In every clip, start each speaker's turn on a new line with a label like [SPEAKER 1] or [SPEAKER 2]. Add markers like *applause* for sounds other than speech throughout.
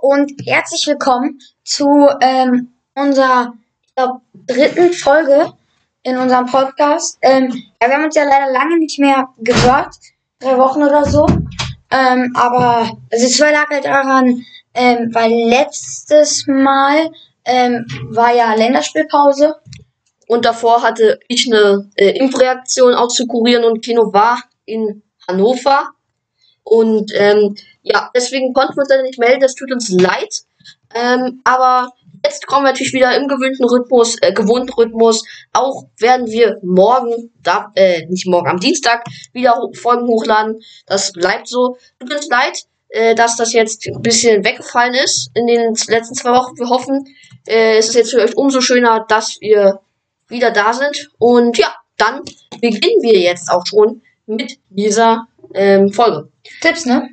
[SPEAKER 1] und herzlich willkommen zu ähm, unserer glaub, dritten Folge in unserem Podcast. Ähm, ja, wir haben uns ja leider lange nicht mehr gehört, drei Wochen oder so. Ähm, aber also es lag halt daran, ähm, weil letztes Mal ähm, war ja Länderspielpause.
[SPEAKER 2] Und davor hatte ich eine äh, Impfreaktion auszukurieren und Kino war in Hannover. Und ähm, ja, deswegen konnten wir uns leider nicht melden. Das tut uns leid. Ähm, aber jetzt kommen wir natürlich wieder im gewöhnten Rhythmus, äh, gewohnten Rhythmus. Auch werden wir morgen, da, äh, nicht morgen, am Dienstag wieder Folgen hochladen. Das bleibt so. Tut uns leid, äh, dass das jetzt ein bisschen weggefallen ist in den letzten zwei Wochen. Wir hoffen, äh, es ist jetzt für euch umso schöner, dass wir wieder da sind. Und ja, dann beginnen wir jetzt auch schon mit dieser ähm, Folge.
[SPEAKER 1] Tipps, ne?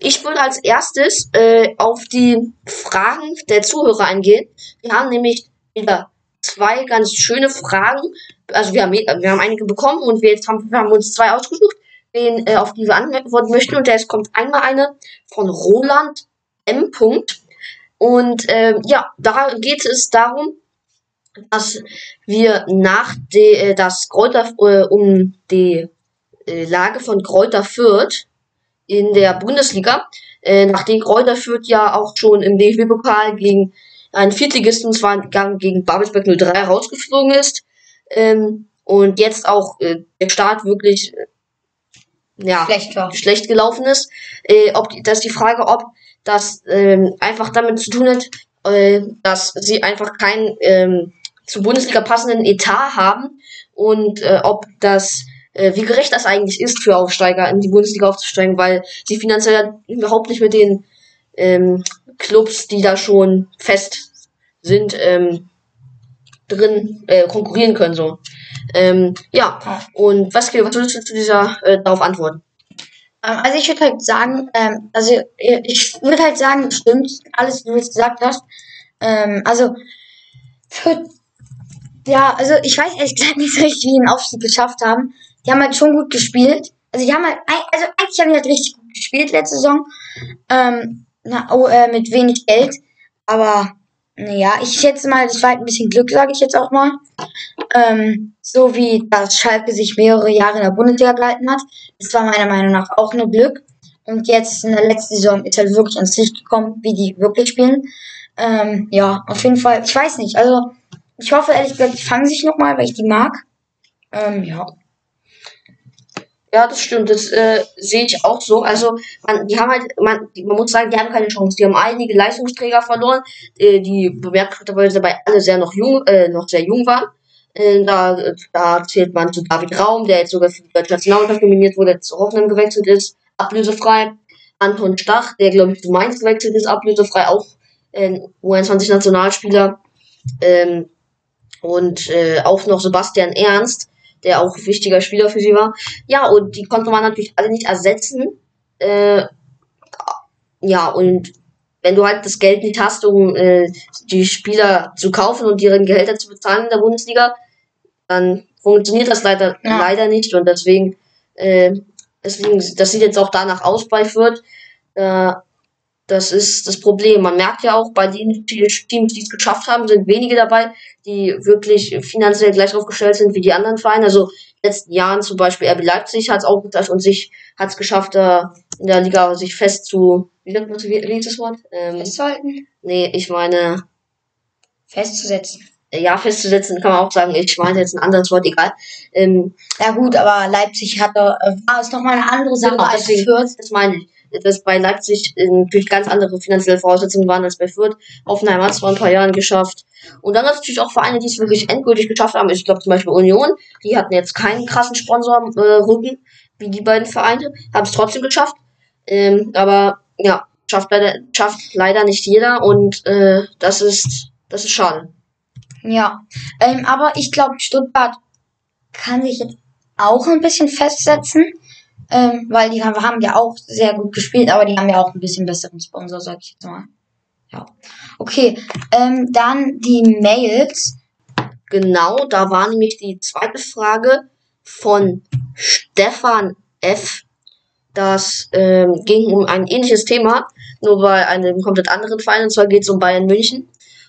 [SPEAKER 2] Ich würde als erstes äh, auf die Fragen der Zuhörer eingehen. Wir haben nämlich wieder zwei ganz schöne Fragen. Also wir haben, wir haben einige bekommen und wir, jetzt haben, wir haben uns zwei ausgesucht, den, äh, auf die wir antworten möchten. Und jetzt kommt einmal eine von Roland M. Und äh, ja, da geht es darum, dass wir nach de, äh, das Kräuter äh, um die Lage von Kräuter Fürth in der Bundesliga, äh, nachdem Kräuter Fürth ja auch schon im DFB-Pokal gegen einen Viertligisten, und zwar gegen Babelsberg 03 rausgeflogen ist, ähm, und jetzt auch äh, der Start wirklich äh, ja, schlecht, schlecht gelaufen ist, äh, ob das ist die Frage, ob das ähm, einfach damit zu tun hat, äh, dass sie einfach keinen ähm, zur Bundesliga passenden Etat haben und äh, ob das äh, wie gerecht das eigentlich ist für Aufsteiger in die Bundesliga aufzusteigen, weil sie finanziell überhaupt nicht mit den ähm, Clubs, die da schon fest sind, ähm, drin äh, konkurrieren können so. Ähm, ja, und was, was würdest du zu dieser äh, darauf antworten?
[SPEAKER 1] Ähm, also ich würde halt sagen, ähm, also ich würde halt sagen, stimmt alles, wie du jetzt gesagt hast. Ähm, also ja, also ich weiß ehrlich gesagt nicht so *laughs* richtig, wie den Aufstieg geschafft haben. Die haben halt schon gut gespielt. Also die haben halt, also eigentlich haben die halt richtig gut gespielt letzte Saison. Ähm, na, oh, äh, mit wenig Geld. Aber naja, ich schätze mal, das war halt ein bisschen Glück, sage ich jetzt auch mal. Ähm, so wie das Schalke sich mehrere Jahre in der Bundesliga gehalten hat. Das war meiner Meinung nach auch nur Glück. Und jetzt in der letzten Saison ist halt wirklich ans Licht gekommen, wie die wirklich spielen. Ähm, ja, auf jeden Fall. Ich weiß nicht. Also, ich hoffe ehrlich gesagt, die fangen sich nochmal, weil ich die mag. Ähm, ja.
[SPEAKER 2] Ja, das stimmt. Das äh, sehe ich auch so. Also, man, die haben halt, man, die, man muss sagen, die haben keine Chance. Die haben einige Leistungsträger verloren, äh, die bemerkenswerterweise dabei alle sehr noch jung, äh, noch sehr jung waren. Äh, da, da zählt man zu David Raum, der jetzt sogar für die deutsche Nationalmannschaft nominiert wurde, zu Hoffenheim gewechselt ist, ablösefrei. Anton Stach, der glaube ich zu Mainz gewechselt ist, ablösefrei, auch äh, U21-Nationalspieler. Ähm, und äh, auch noch Sebastian Ernst, der auch ein wichtiger Spieler für sie war. Ja, und die konnte man natürlich alle nicht ersetzen. Äh, ja, und wenn du halt das Geld nicht hast, um äh, die Spieler zu kaufen und deren Gehälter zu bezahlen in der Bundesliga, dann funktioniert das leider ja. leider nicht und deswegen äh, deswegen das sieht jetzt auch danach aus bei Fürth. Äh, das ist das Problem. Man merkt ja auch, bei den Teams, die es geschafft haben, sind wenige dabei, die wirklich finanziell gleich aufgestellt sind wie die anderen Vereine. Also in den letzten Jahren zum Beispiel RB Leipzig hat es auch geschafft und sich hat es geschafft, da in der Liga sich fest zu, wie nennt man wie, wie ist das Wort?
[SPEAKER 1] Ähm, Festzuhalten?
[SPEAKER 2] Nee, ich meine
[SPEAKER 1] festzusetzen.
[SPEAKER 2] Ja, festzusetzen kann man auch sagen. Ich meine jetzt ein anderes Wort, egal. Ähm,
[SPEAKER 1] ja gut, aber Leipzig hat da, äh, war es nochmal eine andere Sache
[SPEAKER 2] genau, als Fürth. Das meine ich dass bei Leipzig natürlich ganz andere finanzielle Voraussetzungen waren als bei Fürth. Hoffenheim hat es vor ein paar Jahren geschafft. Und dann natürlich auch Vereine, die es wirklich endgültig geschafft haben. Ich glaube zum Beispiel Union, die hatten jetzt keinen krassen Sponsorrücken äh, wie die beiden Vereine, haben es trotzdem geschafft. Ähm, aber ja, schafft leider, schafft leider nicht jeder und äh, das ist das ist schade.
[SPEAKER 1] Ja, ähm, aber ich glaube, Stuttgart kann sich jetzt auch ein bisschen festsetzen ähm, weil die haben ja auch sehr gut gespielt, aber die haben ja auch ein bisschen besseren Sponsor, sag ich jetzt mal. Ja. Okay, ähm, dann die Mails.
[SPEAKER 2] Genau, da war nämlich die zweite Frage von Stefan F. Das ähm, ging um ein ähnliches Thema. nur bei einem komplett anderen Verein, und zwar geht es um Bayern München.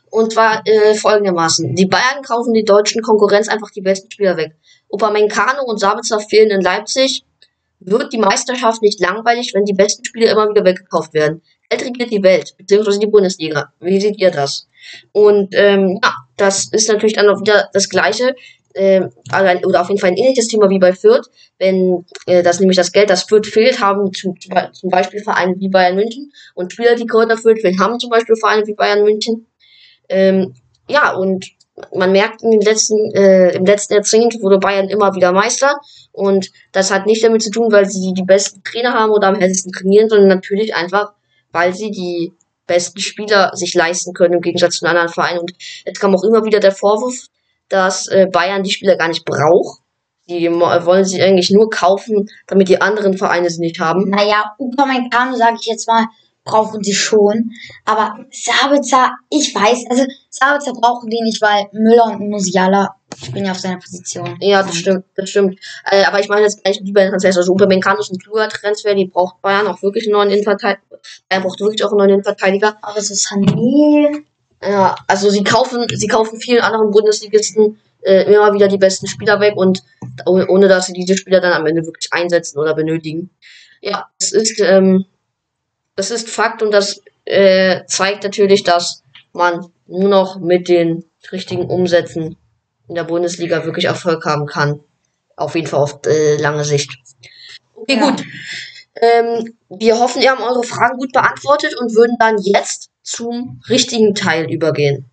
[SPEAKER 2] Und zwar äh, folgendermaßen. Die Bayern kaufen die deutschen Konkurrenz einfach die besten Spieler weg. Upamecano und Sabitzer fehlen in Leipzig. Wird die Meisterschaft nicht langweilig, wenn die besten Spieler immer wieder weggekauft werden? Geld regiert die Welt, beziehungsweise die Bundesliga. Wie seht ihr das? Und ähm, ja, das ist natürlich dann auch wieder das Gleiche. Äh, oder auf jeden Fall ein ähnliches Thema wie bei Fürth. Wenn äh, das nämlich das Geld, das Fürth fehlt, haben zum, zum Beispiel Vereine wie Bayern München und Spieler, die Kräuter Fürth fehlen, haben zum Beispiel Vereine wie Bayern München. Ähm, ja, und man merkt in den letzten, äh, im letzten Jahrzehnt wurde Bayern immer wieder Meister. Und das hat nicht damit zu tun, weil sie die besten Trainer haben oder am hellsten trainieren, sondern natürlich einfach, weil sie die besten Spieler sich leisten können im Gegensatz zu anderen Vereinen. Und jetzt kam auch immer wieder der Vorwurf, dass äh, Bayern die Spieler gar nicht braucht. Die wollen sie eigentlich nur kaufen, damit die anderen Vereine sie nicht haben.
[SPEAKER 1] Naja, Upamecano, sage ich jetzt mal, brauchen sie schon. Aber Sabitzer, ich weiß, also Sabitzer brauchen die nicht, weil Müller und Musiala spielen ja auf seiner Position.
[SPEAKER 2] Ja, das stimmt, das stimmt. Äh, aber ich meine jetzt gleich lieber Transfers. Also Upamecano ist ein kluger Transfer, die braucht Bayern auch wirklich einen neuen Innenverteidiger. Er braucht wirklich auch einen neuen Innenverteidiger.
[SPEAKER 1] Aber so Sané.
[SPEAKER 2] Ja, also sie kaufen, sie kaufen vielen anderen Bundesligisten äh, immer wieder die besten Spieler weg und ohne dass sie diese Spieler dann am Ende wirklich einsetzen oder benötigen. Ja, es ist ähm, das ist Fakt und das äh, zeigt natürlich, dass man nur noch mit den richtigen Umsätzen in der Bundesliga wirklich Erfolg haben kann. Auf jeden Fall auf äh, lange Sicht. Okay, ja. gut. Ähm, wir hoffen, ihr habt eure Fragen gut beantwortet und würden dann jetzt zum richtigen Teil übergehen.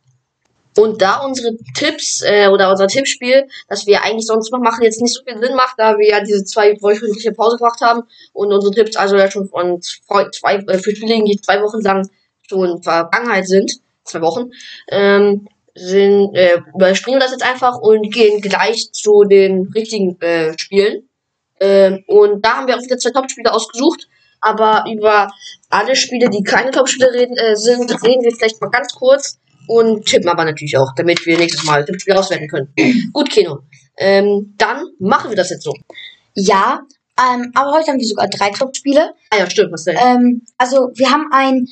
[SPEAKER 2] Und da unsere Tipps äh, oder unser Tippspiel, das wir eigentlich sonst noch machen, jetzt nicht so viel Sinn macht, da wir ja diese zwei wöchentliche Pause gemacht haben und unsere Tipps also ja schon von zwei, äh, für Spiele, die zwei Wochen lang schon Vergangenheit sind, zwei Wochen, ähm, sind, äh, überspringen das jetzt einfach und gehen gleich zu den richtigen äh, Spielen. Ähm, und da haben wir auch wieder zwei Top-Spiele ausgesucht. Aber über alle Spiele, die keine Top-Spiele reden, äh, sind, reden wir vielleicht mal ganz kurz und tippen aber natürlich auch, damit wir nächstes Mal das Spiel auswerten können. *clears throat* Gut, Kino. Ähm, dann machen wir das jetzt so.
[SPEAKER 1] Ja, ähm, aber heute haben wir sogar drei Top-Spiele.
[SPEAKER 2] Ah ja, stimmt, was denn?
[SPEAKER 1] Ähm, also wir haben ein,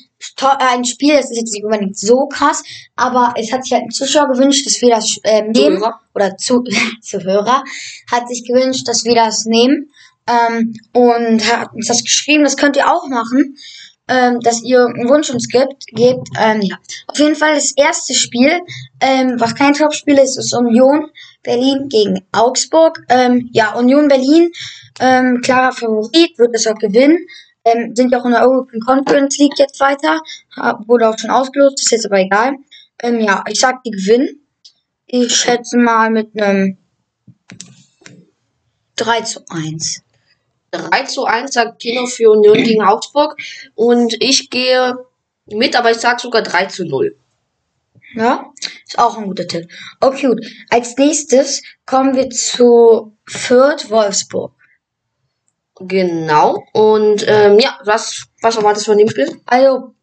[SPEAKER 1] ein Spiel, das ist jetzt nicht unbedingt so krass, aber es hat sich halt ein Zuschauer gewünscht, dass wir das ähm, nehmen. Zuhörer. Oder zu, *laughs* Zuhörer hat sich gewünscht, dass wir das nehmen. Ähm, und hat uns das geschrieben, das könnt ihr auch machen ähm, dass ihr einen Wunsch uns gibt, gebt. Ähm, ja. Auf jeden Fall das erste Spiel, ähm, was kein Topspiel ist, ist Union Berlin gegen Augsburg. Ähm, ja, Union Berlin, ähm, klarer Favorit, wird es auch gewinnen. Ähm, sind ja auch in der European Conference League jetzt weiter. Wurde auch schon ausgelost, ist jetzt aber egal. Ähm, ja, ich sag, die gewinnen. Ich schätze mal mit einem 3 zu 1.
[SPEAKER 2] 3 zu 1 sagt Kino für Union gegen Augsburg. Und ich gehe mit, aber ich sage sogar 3 zu 0.
[SPEAKER 1] Ja, ist auch ein guter Tipp. Okay, gut. Als nächstes kommen wir zu Fürth Wolfsburg.
[SPEAKER 2] Genau. Und ähm, ja, was, was erwartest du von dem Spiel?
[SPEAKER 1] Also,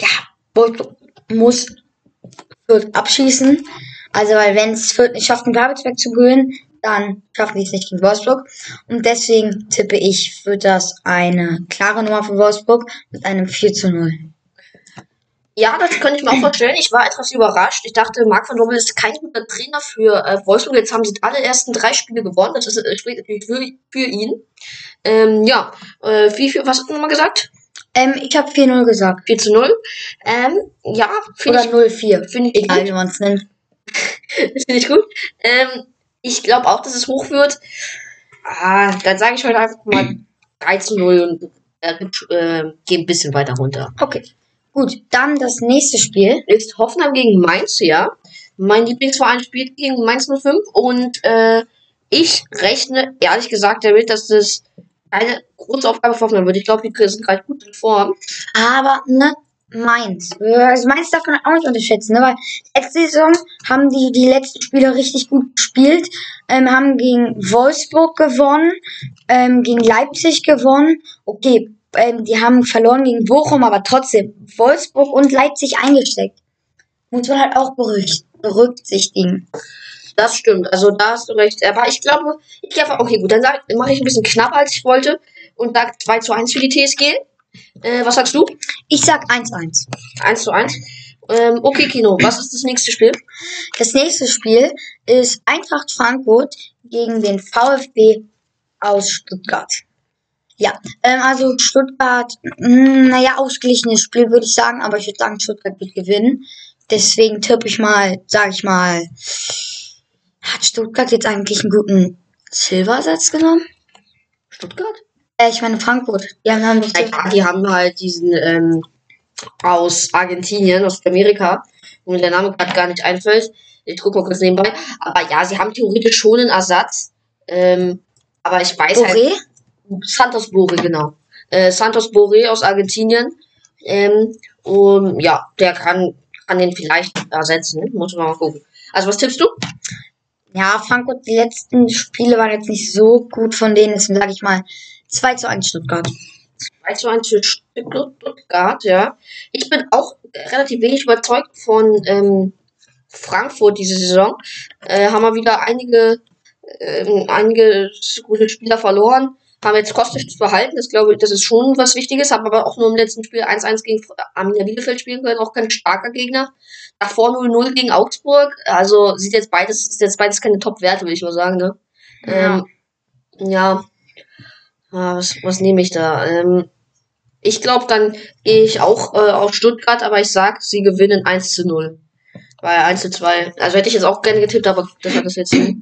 [SPEAKER 1] ja, Wolfsburg muss Fürth abschießen. Also, weil wenn es Fürth nicht schafft, einen Gabelsberg zu gewinnen, dann schaffen die es nicht gegen Wolfsburg. Und deswegen tippe ich, wird das eine klare Nummer für Wolfsburg mit einem 4 zu 0.
[SPEAKER 2] Ja, das könnte ich mir auch vorstellen. Ich war etwas überrascht. Ich dachte, Marc van Dommel ist kein guter Trainer für äh, Wolfsburg. Jetzt haben sie alle ersten drei Spiele gewonnen. Das ist, äh, spricht natürlich für, für ihn. Ähm, ja, äh, wie, wie, was hast du nochmal gesagt?
[SPEAKER 1] Ähm, ich habe 4-0 gesagt.
[SPEAKER 2] 4 zu 0. Ähm, ja,
[SPEAKER 1] finde ich. Oder 0-4. Finde ich Egal, wie man es nennt.
[SPEAKER 2] das *laughs* finde ich gut. Ähm, ich glaube auch, dass es hoch wird. Ah, dann sage ich heute einfach mal *clears throat* 3 zu 0 und äh, äh, gehe ein bisschen weiter runter.
[SPEAKER 1] Okay. Gut, dann das nächste Spiel.
[SPEAKER 2] Ist Hoffenheim gegen Mainz, ja. Mein Lieblingsverein spielt gegen Mainz 05 und äh, ich rechne ehrlich gesagt damit, dass das eine große Aufgabe für Hoffenheim wird. Ich glaube, die sind gerade gut in Form.
[SPEAKER 1] Aber ne, Mainz. Also Mainz darf man auch nicht unterschätzen, ne? weil letzte Saison haben die die letzten Spiele richtig gut gespielt, ähm, haben gegen Wolfsburg gewonnen, ähm, gegen Leipzig gewonnen. Okay, ähm, die haben verloren gegen Bochum, aber trotzdem Wolfsburg und Leipzig eingesteckt. Muss man halt auch berücksichtigen.
[SPEAKER 2] Das stimmt, also da hast du recht. Aber ich glaube, ich glaube, okay, gut, dann mache ich ein bisschen knapper, als ich wollte und sage 2 zu 1 für die TSG. Äh, was sagst du?
[SPEAKER 1] Ich sag 1-1.
[SPEAKER 2] 1 zu 1. Ähm, okay, Kino, was ist das nächste Spiel?
[SPEAKER 1] Das nächste Spiel ist Eintracht Frankfurt gegen den VfB aus Stuttgart. Ja, ähm, also Stuttgart, mh, naja, ausgeglichenes Spiel würde ich sagen, aber ich würde sagen, Stuttgart wird gewinnen. Deswegen tippe ich mal, sage ich mal, hat Stuttgart jetzt eigentlich einen guten Silbersatz genommen?
[SPEAKER 2] Stuttgart?
[SPEAKER 1] Äh, ich meine Frankfurt. Die haben haben
[SPEAKER 2] Ja, die haben halt diesen ähm, aus Argentinien, aus Amerika, wo mir der Name gerade gar nicht einfällt. Ich gucke mal kurz nebenbei. Aber ja, sie haben theoretisch schon einen Ersatz. Ähm, aber ich weiß halt.
[SPEAKER 1] Boré?
[SPEAKER 2] Santos Boré, genau. Äh, Santos Boré aus Argentinien. Ähm, und ja, der kann, kann den vielleicht ersetzen. Muss man mal gucken. Also, was tippst du?
[SPEAKER 1] Ja, Frankfurt, die letzten Spiele waren jetzt nicht so gut von denen, deswegen sage ich mal 2 zu 1 Stuttgart.
[SPEAKER 2] 2 zu 1 für Stuttgart, ja. Ich bin auch relativ wenig überzeugt von ähm, Frankfurt diese Saison. Äh, haben wir wieder einige, ähm, einige gute Spieler verloren. Haben jetzt Kostic zu behalten. Das glaube ich, das ist schon was Wichtiges. Haben aber auch nur im letzten Spiel 1-1 gegen Arminia Bielefeld spielen können. Auch kein starker Gegner. Davor 0-0 gegen Augsburg. Also sieht jetzt beides, ist jetzt beides keine Top-Werte, würde ich mal sagen, ne?
[SPEAKER 1] Ja.
[SPEAKER 2] Ähm, ja. Ah, was, was nehme ich da? Ähm, ich glaube, dann gehe ich auch äh, auf Stuttgart, aber ich sag, sie gewinnen 1 zu 0. Weil 1 zu 2. Also hätte ich jetzt auch gerne getippt, aber das hat das jetzt nicht.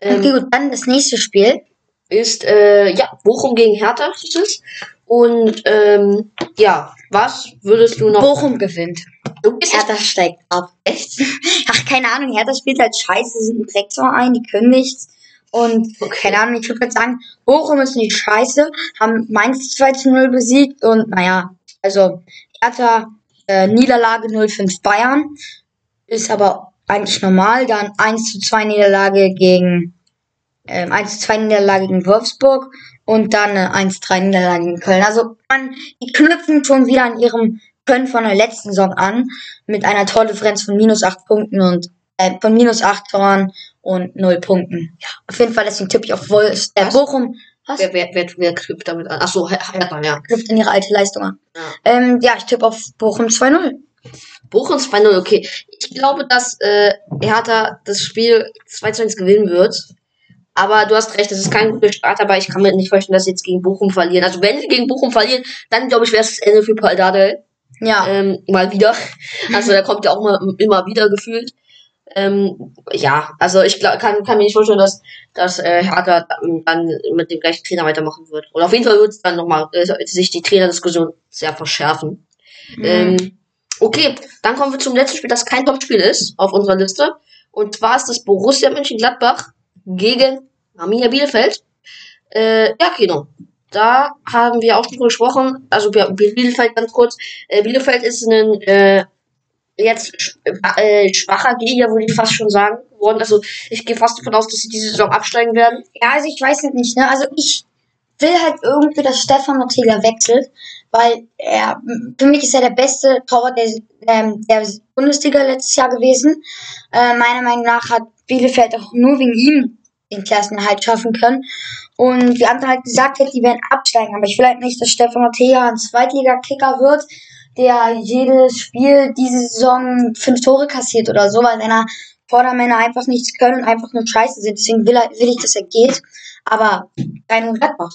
[SPEAKER 2] Ähm,
[SPEAKER 1] Okay, gut, dann das nächste Spiel.
[SPEAKER 2] ist, äh, ja, Bochum gegen Hertha ist es. Und, ähm, ja, was würdest du noch.
[SPEAKER 1] Bochum gewinnt.
[SPEAKER 2] du bist
[SPEAKER 1] Hertha steigt ab.
[SPEAKER 2] echt? *laughs*
[SPEAKER 1] Ach, keine Ahnung, Hertha spielt halt scheiße, sind ein Drecksverein, die können nichts. Und keine Ahnung, ich würde sagen, Bochum ist nicht scheiße, haben Mainz 2 zu 0 besiegt und naja, also Hertha äh, Niederlage 0-5 Bayern, ist aber eigentlich normal, dann 1 zu 2 Niederlage gegen ähm, 1 zu 2 Niederlage gegen Wolfsburg und dann eine 1 3 Niederlage gegen Köln. Also man, die knüpfen schon wieder an ihrem Können von der letzten Saison an mit einer Tordifferenz von minus 8 Punkten und äh, von minus 8 Toren und 0 Punkten. Ja, auf jeden Fall deswegen tippe ich auf Wolfs, äh? Bochum. Was?
[SPEAKER 2] Wer, wer, wer, wer knüpft damit an? Achso, Hertha, ja.
[SPEAKER 1] Knüpft in ihre alte Leistung an.
[SPEAKER 2] ja.
[SPEAKER 1] Ähm, ja, ich tippe auf Bochum 2-0.
[SPEAKER 2] Bochum 2-0, okay. Ich glaube, dass äh, Hertha das Spiel 2 zu 1 gewinnen wird. Aber du hast recht, das ist kein guter Start, aber ich kann mir nicht vorstellen, dass sie jetzt gegen Bochum verlieren. Also wenn sie gegen Bochum verlieren, dann glaube ich, wäre es das Ende für Paul Dardai.
[SPEAKER 1] Ja.
[SPEAKER 2] Ähm, mal wieder. Also der kommt ja auch mal, immer wieder gefühlt. Ähm, ja, also ich glaub, kann, kann mir nicht vorstellen, dass, dass äh, Hertha dann mit dem gleichen Trainer weitermachen wird. Und auf jeden Fall wird es dann nochmal äh, sich die Trainerdiskussion sehr verschärfen. Ähm, okay, dann kommen wir zum letzten Spiel, das kein Topspiel ist auf unserer Liste. Und zwar ist das Borussia Mönchengladbach gegen Arminia Bielefeld. Äh, ja, Kino. Da haben wir auch schon gesprochen. Also Bi- Bielefeld ganz kurz. Äh, Bielefeld ist ein äh, jetzt sch- äh, schwacher Gegner, würde ich fast schon sagen. Geworden. Also ich gehe fast davon aus, dass sie diese Saison absteigen werden.
[SPEAKER 1] Ja, also ich weiß nicht, ne? Also ich will halt irgendwie, dass Stefan Ortega wechselt, weil er, für mich ist er der beste Torwart der, ähm, der Bundesliga letztes Jahr gewesen. Äh, meiner Meinung nach hat Bielefeld auch nur wegen ihm den Klassenerhalt schaffen können. Und wie andere halt gesagt hat, die werden absteigen. Aber ich will halt nicht, dass Stefan Ortega ein Zweitliga-Kicker wird, der jedes Spiel diese Saison fünf Tore kassiert oder so, weil seine Vordermänner einfach nichts können und einfach nur scheiße sind. Deswegen will, er, will ich, dass er geht. Aber rein und Gladbach.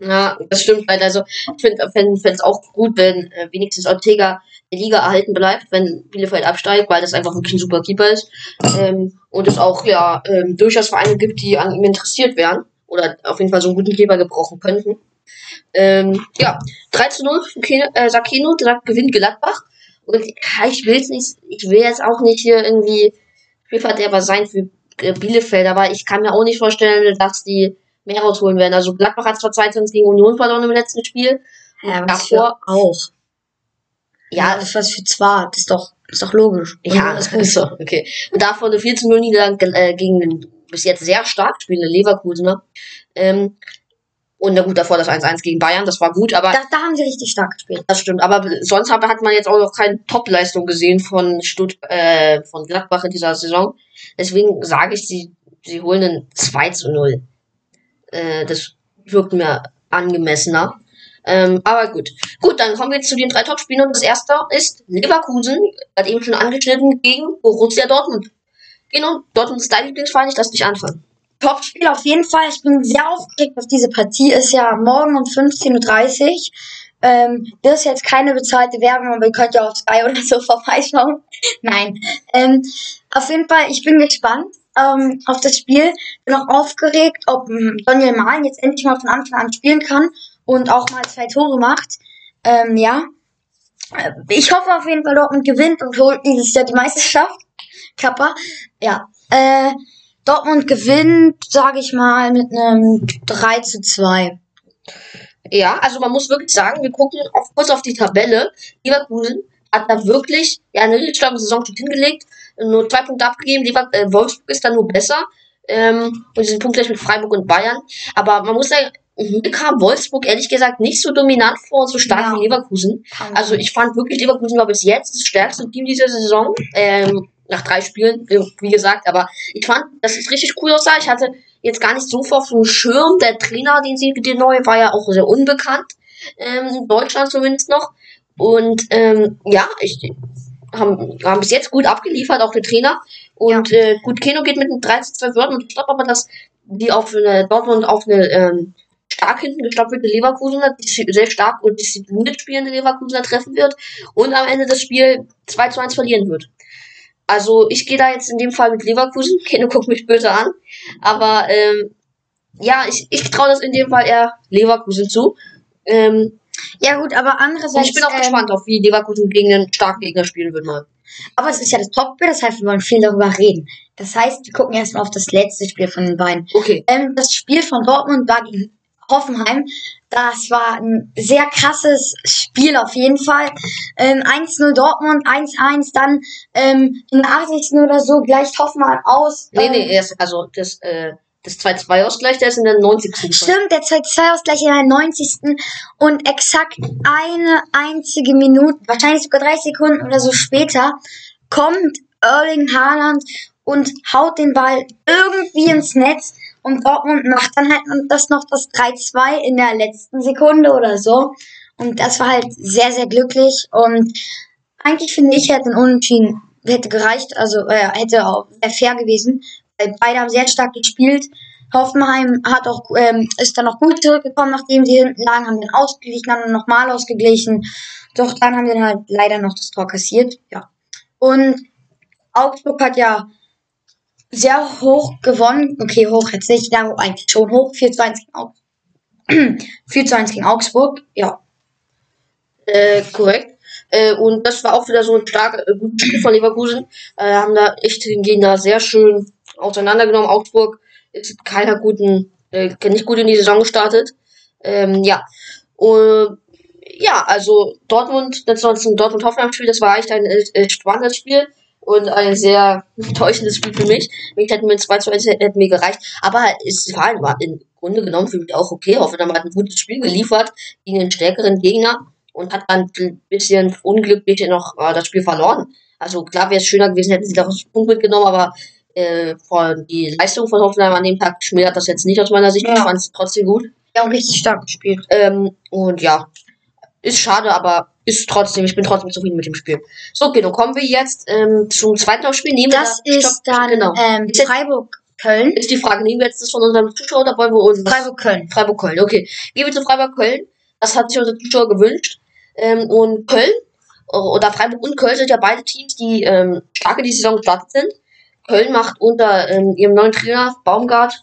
[SPEAKER 2] Ja, das stimmt halt. Also ich finde es auch gut, wenn äh, wenigstens Ortega die Liga erhalten bleibt, wenn Bielefeld absteigt, weil das einfach wirklich ein super Keeper ist. Ähm, und es auch ja ähm, durchaus Vereine gibt, die an ihm interessiert wären. Oder auf jeden Fall so einen guten Keeper gebrauchen könnten. Ähm, ja, 3 zu 0 für Keno, äh, Sakino, sagt gewinnt Gladbach. Und ja, ich will nicht, ich will jetzt auch nicht hier irgendwie Spielverderber sein für äh, Bielefeld, aber ich kann mir auch nicht vorstellen, dass die mehr rausholen werden. Also Gladbach hat zwar 2 zu 1 gegen Union verloren im letzten Spiel.
[SPEAKER 1] Ja,
[SPEAKER 2] was für
[SPEAKER 1] auch.
[SPEAKER 2] Ja,
[SPEAKER 1] das was für zwar. Das ist doch, ist doch logisch.
[SPEAKER 2] Ja,
[SPEAKER 1] das *laughs*
[SPEAKER 2] das ist so, okay. Und davor eine 4 zu 0 Niederlage äh, gegen den bis jetzt sehr stark spielenden Leverkusener. Ähm, und na gut, davor das 1-1 gegen Bayern, das war gut, aber
[SPEAKER 1] Da, da haben sie richtig stark gespielt.
[SPEAKER 2] das stimmt. Aber sonst hat hat man jetzt auch noch keine Top-Leistung gesehen von Stutt äh, von Gladbach in dieser Saison. Deswegen sage ich, sie, sie holen einen 2 zu 0. Äh, das wirkt mir angemessener. Ähm, aber gut. Gut, dann kommen wir jetzt zu den drei Top-Spielen. Und das erste ist Leverkusen, hat eben schon angeschnitten, gegen Borussia Dortmund. Genau, Dortmund ist dein Lieblingsverein, ich lass dich anfangen.
[SPEAKER 1] Top-Spiel auf jeden Fall. Ich bin sehr aufgeregt auf diese Partie. Ist ja morgen um 15.30 Uhr. Ähm, das ist jetzt keine bezahlte Werbung, aber ihr könnt ja auf Sky *laughs* oder so vorbeischauen. Nein. Ähm, auf jeden Fall, ich bin gespannt ähm, auf das Spiel. Bin auch aufgeregt, ob ähm, Daniel Mahlen jetzt endlich mal von Anfang an spielen kann und auch mal zwei Tore macht. Ähm, ja. Äh, Ich hoffe auf jeden Fall, Dortmund gewinnt und holt dieses Jahr die Meisterschaft. Kappa. Ja. Äh, Dortmund gewinnt, sage ich mal, mit einem 3 zu 2.
[SPEAKER 2] Ja, also man muss wirklich sagen, wir gucken auf, kurz auf die Tabelle. Leverkusen hat da wirklich ja, eine richtig starke Saison schon hingelegt, nur zwei Punkte abgegeben. Lever äh, Wolfsburg ist da nur besser. Ähm, und sie sind punktgleich mit Freiburg und Bayern. Aber man muss sagen, mir kam Wolfsburg ehrlich gesagt nicht so dominant vor und so stark
[SPEAKER 1] Ja.
[SPEAKER 2] wie Leverkusen. Also ich fand wirklich, Leverkusen war bis jetzt das stärkste Team dieser Saison. Ähm, nach drei Spielen, wie gesagt. Aber ich fand, dass es richtig cool aussah. Ich hatte jetzt gar nicht so vor auf dem Schirm. Der Trainer, den sie, der neue, war ja auch sehr unbekannt. Ähm, in Deutschland zumindest noch. Und ähm, ja, ich haben, haben bis jetzt gut abgeliefert, auch der Trainer. Und äh, gut, Keno geht mit einem 3 zu 2 Wörtern. Ich glaube aber, dass die auf eine Dortmund auf eine ähm, stark hinten gestoppelte Leverkusener, die sehr stark und diszipliniert spielende Leverkusener treffen wird und am Ende das Spiel 2 zu 1 verlieren wird. Also ich gehe da jetzt in dem Fall mit Leverkusen. Keno guckt mich böse an. Aber ähm, ja, ich, ich traue das in dem Fall eher Leverkusen zu. Ähm,
[SPEAKER 1] Ja gut, aber
[SPEAKER 2] und
[SPEAKER 1] andererseits...
[SPEAKER 2] ich bin auch
[SPEAKER 1] ähm,
[SPEAKER 2] gespannt auf, wie Leverkusen gegen einen starken Gegner spielen wird mal.
[SPEAKER 1] Aber es ist ja das Topspiel, das heißt, wir wollen viel darüber reden. Das heißt, wir gucken erstmal auf das letzte Spiel von den beiden.
[SPEAKER 2] Okay.
[SPEAKER 1] Ähm, das Spiel von Dortmund war gegen Hoffenheim. Das war ein sehr krasses Spiel auf jeden Fall. Ähm, 1-0 Dortmund, 1-1, dann ähm, in der 80. oder so gleicht Hoffenheim aus.
[SPEAKER 2] Nee,
[SPEAKER 1] ähm,
[SPEAKER 2] nee, erst, also das, äh, das 2-2-Ausgleich, der ist in der 90. Fall.
[SPEAKER 1] Stimmt, der 2-2-Ausgleich in der 90. Und exakt eine einzige Minute, wahrscheinlich sogar 30 Sekunden oder so später, kommt Erling Haaland und haut den Ball irgendwie ins Netz. Und Dortmund macht dann halt das noch das 3-2 in der letzten Sekunde oder so. Und das war halt sehr, sehr glücklich. Und eigentlich finde ich, hätte ein Unentschieden hätte gereicht. Also äh, hätte auch sehr fair gewesen. Weil beide haben sehr stark gespielt. Hoffenheim hat auch, ähm, ist dann noch gut zurückgekommen, nachdem sie hinten lagen, haben den ausgeglichen, haben dann nochmal ausgeglichen. Doch dann haben sie dann halt leider noch das Tor kassiert. Ja. Und Augsburg hat ja sehr hoch gewonnen. Okay, hoch jetzt nicht, ja, eigentlich schon hoch. 4 zu 1 gegen Augsburg. 4 zu 1 gegen Augsburg. Ja.
[SPEAKER 2] Äh, korrekt. Äh, und das war auch wieder so ein starker, äh, gutes Spiel von Leverkusen. Äh, haben da echt den Gegner sehr schön auseinandergenommen. Augsburg ist keiner guten, äh, nicht gut in die Saison gestartet. Ähm, ja. Und, ja, also Dortmund, das war ein Dortmund-Hoffenheim-Spiel, das war echt ein äh, spannendes Spiel und ein sehr enttäuschendes Spiel für mich. Mich hätten wir 2 zu 1 hätten mir gereicht. Aber es war im Grunde genommen für mich auch okay. Hoffenheim hat ein gutes Spiel geliefert gegen einen stärkeren Gegner und hat dann ein bisschen unglücklich noch äh, das Spiel verloren. Also klar wäre es schöner gewesen, hätten sie daraus einen Punkt mitgenommen, aber äh, von die Leistung von Hoffenheim an dem Tag schmälert das jetzt nicht aus meiner Sicht.
[SPEAKER 1] Ja.
[SPEAKER 2] Ich fand es trotzdem gut.
[SPEAKER 1] Ja, richtig stark gespielt.
[SPEAKER 2] Ähm, und ja, ist schade, aber ist trotzdem, ich bin trotzdem zufrieden mit dem Spiel. So, okay, dann kommen wir jetzt ähm, zum zweiten Spiel. Nehmen
[SPEAKER 1] Das
[SPEAKER 2] wir da,
[SPEAKER 1] ist
[SPEAKER 2] stopp,
[SPEAKER 1] dann
[SPEAKER 2] genau.
[SPEAKER 1] ähm,
[SPEAKER 2] Ist jetzt-
[SPEAKER 1] Freiburg-Köln.
[SPEAKER 2] Ist die Frage, nehmen wir jetzt das von unserem Zuschauer oder wollen wir uns
[SPEAKER 1] Freiburg-Köln.
[SPEAKER 2] Freiburg-Köln, okay. Gehen wir zu Freiburg-Köln. Das hat sich unser Zuschauer gewünscht. Ähm, und Köln, oder Freiburg und Köln sind ja beide Teams, die ähm, stark in die Saison gestartet sind. Köln macht unter ähm, ihrem neuen Trainer Baumgart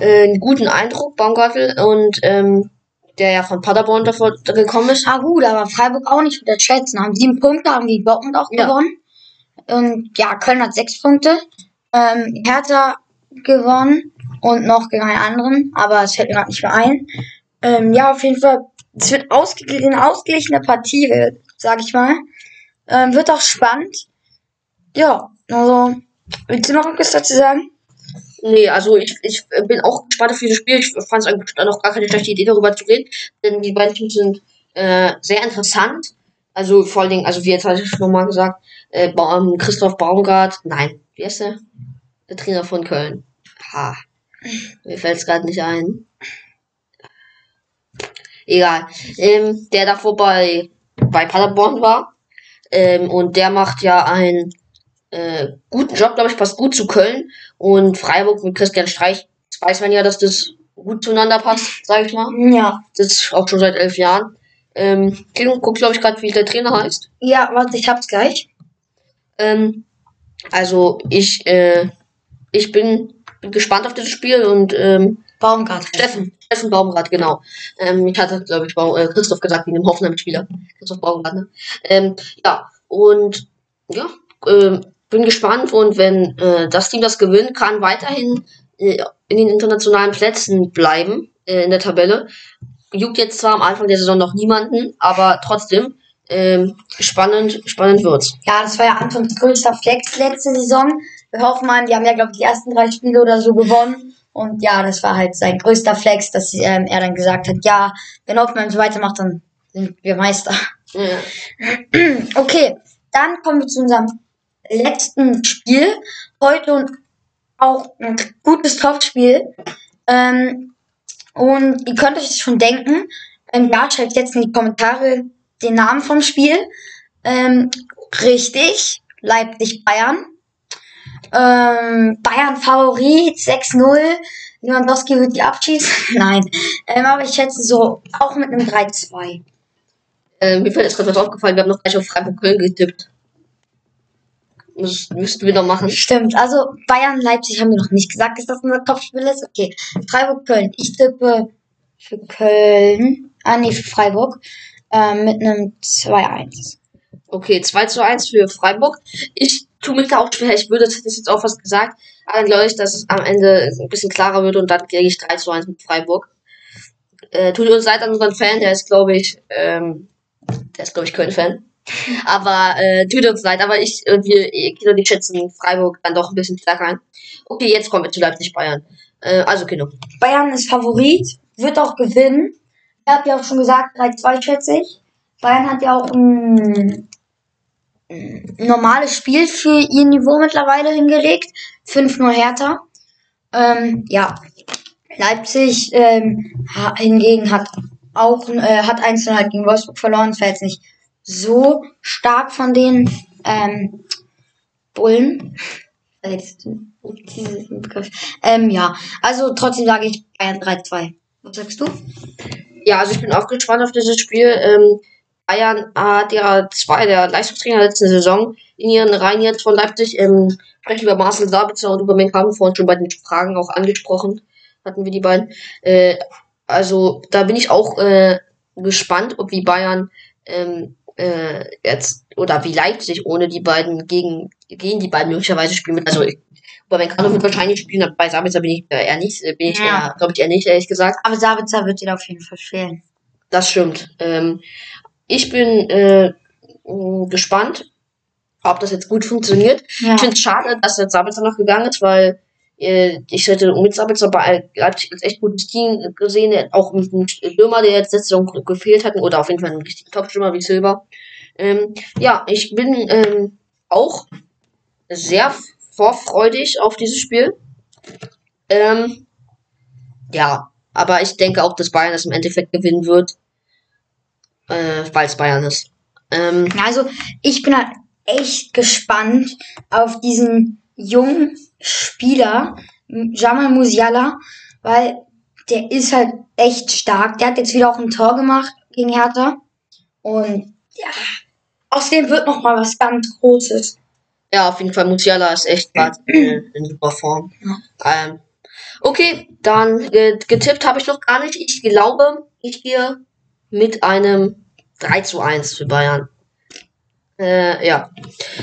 [SPEAKER 2] äh, einen guten Eindruck, Baumgartel, und ähm, der ja von Paderborn davor gekommen ist.
[SPEAKER 1] Ah gut, aber Freiburg auch nicht unterschätzen. Haben sieben Punkte, haben die Dortmund auch
[SPEAKER 2] Ja.
[SPEAKER 1] gewonnen. Und ja, Köln hat sechs Punkte. Ähm, Hertha gewonnen und noch gegen einen anderen, aber es fällt mir gerade nicht mehr ein. Ähm, ja, auf jeden Fall, es wird ausgeglichen, eine ausgeglichene Partie, sag ich mal. Ähm, wird auch spannend. Ja, also, willst du noch etwas dazu sagen?
[SPEAKER 2] Nee, also ich, ich bin auch gespannt auf dieses Spiel. Ich fand es eigentlich noch gar keine schlechte Idee, darüber zu reden. Denn die beiden Teams sind äh, sehr interessant. Also vor allen Dingen, also wie jetzt hatte ich schon mal gesagt, äh, Ba- ähm, Christoph Baumgart, nein, wie ist der? Der Trainer von Köln. Ha. Mir fällt es gerade nicht ein. egal. Ähm, der davor bei, bei Paderborn war. Ähm, und der macht ja einen äh, guten Job, glaube ich, passt gut zu Köln. Und Freiburg mit Christian Streich das weiß man ja, dass das gut zueinander passt, sag ich mal.
[SPEAKER 1] Ja.
[SPEAKER 2] Das ist auch schon seit elf Jahren. Ähm, Kino guckt, glaube ich, gerade, wie der Trainer heißt.
[SPEAKER 1] Ja, warte, ich hab's gleich.
[SPEAKER 2] Ähm, also ich, äh, ich bin, bin gespannt auf dieses Spiel und ähm,
[SPEAKER 1] Baumgart.
[SPEAKER 2] Steffen, Steffen Baumgart, genau. Ähm, ich hatte, glaube ich, Baum, äh, Christoph gesagt, wie dem Hoffenheim-Spieler. Christoph Baumgart, ne? Ähm, ja, und ja, ähm, bin gespannt und wenn äh, das Team das gewinnt, kann weiterhin äh, in den internationalen Plätzen bleiben äh, in der Tabelle. Juckt jetzt zwar am Anfang der Saison noch niemanden, aber trotzdem ähm, spannend, spannend wird's.
[SPEAKER 1] Ja, das war ja Antons größter Flex letzte Saison. Wir hoffen mal, die haben ja, glaube ich, die ersten drei Spiele oder so gewonnen. Und ja, das war halt sein größter Flex, dass ähm, er dann gesagt hat, ja, wenn Hoffenheim so weitermacht, dann sind wir Meister.
[SPEAKER 2] Ja. *clears throat*
[SPEAKER 1] Okay, dann kommen wir zu unserem letzten Spiel. Heute und auch ein gutes Topspiel. Ähm, und ihr könnt euch das schon denken. Ähm, ja, schreibt jetzt in die Kommentare den Namen vom Spiel. Ähm, richtig. Leipzig-Bayern. Ähm, Bayern Favorit 6-0. Lewandowski wird die abschießen. *laughs* Nein. Ähm, aber ich schätze so auch mit einem 3-2.
[SPEAKER 2] Äh, mir fällt jetzt gerade was aufgefallen, wir haben noch gleich auf Freiburg-Köln getippt. Das müssten wir noch machen.
[SPEAKER 1] Stimmt. Also Bayern Leipzig haben wir noch nicht gesagt, dass das unser Topspiel ist. Okay. Freiburg Köln. Ich tippe für Köln. Ah nee, für Freiburg. Ähm, mit einem 2-1.
[SPEAKER 2] Okay, 2 zu 1 für Freiburg. Ich tue mich da auch schwer. Ich würde, das hätte ich jetzt auch was gesagt. Aber dann glaube ich, dass es am Ende ein bisschen klarer wird und dann kriege ich 3 zu 1 mit Freiburg. Äh, tut uns leid an unseren Fan, der ist, glaube ich, ähm, der ist, glaube ich, Köln-Fan. Aber äh, tut uns leid, aber ich und wir Kino, die schätzen Freiburg dann doch ein bisschen stärker ein. Okay, jetzt kommen wir zu Leipzig-Bayern. Äh, also Kino.
[SPEAKER 1] Bayern ist Favorit, wird auch gewinnen. Ich habe ja auch schon gesagt, 3-2 schätze ich. Bayern hat ja auch ein, normales Spiel für ihr Niveau mittlerweile hingelegt. 5-0 Hertha. Ähm, ja, Leipzig ähm, hingegen hat auch äh, hat 1 halt gegen Wolfsburg verloren. Das war jetzt nicht so stark von den ähm, Bullen. Begriff. Ähm, ja, also trotzdem sage ich Bayern 3-2. Was sagst du?
[SPEAKER 2] Ja, also ich bin auch gespannt auf dieses Spiel. Ähm, Bayern hat ja zwei der Leistungstrainer der letzten Saison in ihren Reihen jetzt von Leipzig. Ähm, sprechen über Marcel Sabitzer und über Menk haben wir vorhin schon bei den Fragen auch angesprochen. Hatten wir die beiden. Äh, also da bin ich auch äh, gespannt, ob wie Bayern ähm, äh, jetzt oder wie Leipzig ohne die beiden gegen, gegen die beiden möglicherweise spielen wird. Also ich, bei Menkano wird wahrscheinlich spielen, bei Sabitzer bin ich äh, eher nicht, äh, bin ich
[SPEAKER 1] Ja.
[SPEAKER 2] glaube ich eher nicht, ehrlich gesagt.
[SPEAKER 1] Aber Sabitzer wird ihn auf jeden Fall fehlen.
[SPEAKER 2] Das stimmt. Ähm, ich bin äh, gespannt, ob das jetzt gut funktioniert.
[SPEAKER 1] Ja.
[SPEAKER 2] Ich finde es schade, dass jetzt Sabitzer noch gegangen ist, weil ich hätte mit Sabitzer bei Leipzig als echt gutes Team gesehen, auch mit einem Stürmer, der jetzt letzte Saison gefehlt hat, oder auf jeden Fall einen richtigen Top-Stürmer wie Silber. Ähm, ja, ich bin ähm, auch sehr vorfreudig auf dieses Spiel. Ähm, ja, aber ich denke auch, dass Bayern das im Endeffekt gewinnen wird, äh, weil es Bayern ist. Ähm,
[SPEAKER 1] Also, ich bin halt echt gespannt auf diesen jungen Spieler, Jamal Musiala, weil der ist halt echt stark. Der hat jetzt wieder auch ein Tor gemacht gegen Hertha. Und ja, aus dem wird noch mal was ganz Großes.
[SPEAKER 2] Ja, auf jeden Fall, Musiala ist echt *clears throat* gerade äh, in super Form. Ähm, okay, dann getippt habe ich noch gar nicht. Ich glaube, ich gehe mit einem 3 zu 1 für Bayern. Äh, ja.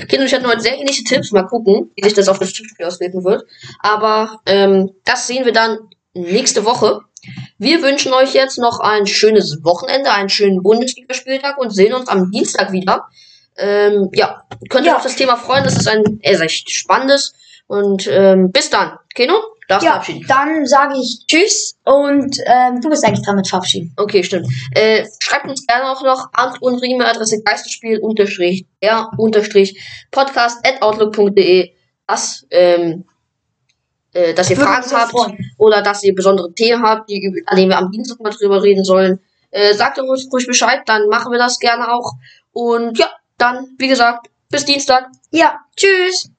[SPEAKER 2] Kinder, ich hatte heute sehr ähnliche Tipps. Mal gucken, wie sich das auf das Tippspiel auswirken wird. Aber ähm, das sehen wir dann nächste Woche. Wir wünschen euch jetzt noch ein schönes Wochenende, einen schönen Bundesligaspieltag und sehen uns am Dienstag wieder. Ähm, ja, könnt ihr
[SPEAKER 1] Ja.
[SPEAKER 2] auf das Thema freuen. Das ist ein äh, recht spannendes. Und ähm, bis dann. Keno, darfst
[SPEAKER 1] Ja,
[SPEAKER 2] verabschieden.
[SPEAKER 1] dann sage ich Tschüss und ähm, du bist eigentlich dran mit Verabschieden.
[SPEAKER 2] Okay, stimmt. Äh, schreibt uns gerne auch noch an unsere E-Mail-Adresse geisterspiel unterstrich der unterstrich podcast at outlook.de, dass, ähm, äh, dass ihr
[SPEAKER 1] Würde
[SPEAKER 2] Fragen
[SPEAKER 1] uns
[SPEAKER 2] habt
[SPEAKER 1] freuen.
[SPEAKER 2] oder dass ihr besondere Themen habt, die, an denen wir am Dienstag mal drüber reden sollen. äh, sagt ruhig, ruhig Bescheid, dann machen wir das gerne auch. Und ja, dann, wie gesagt, bis Dienstag.
[SPEAKER 1] Ja, tschüss.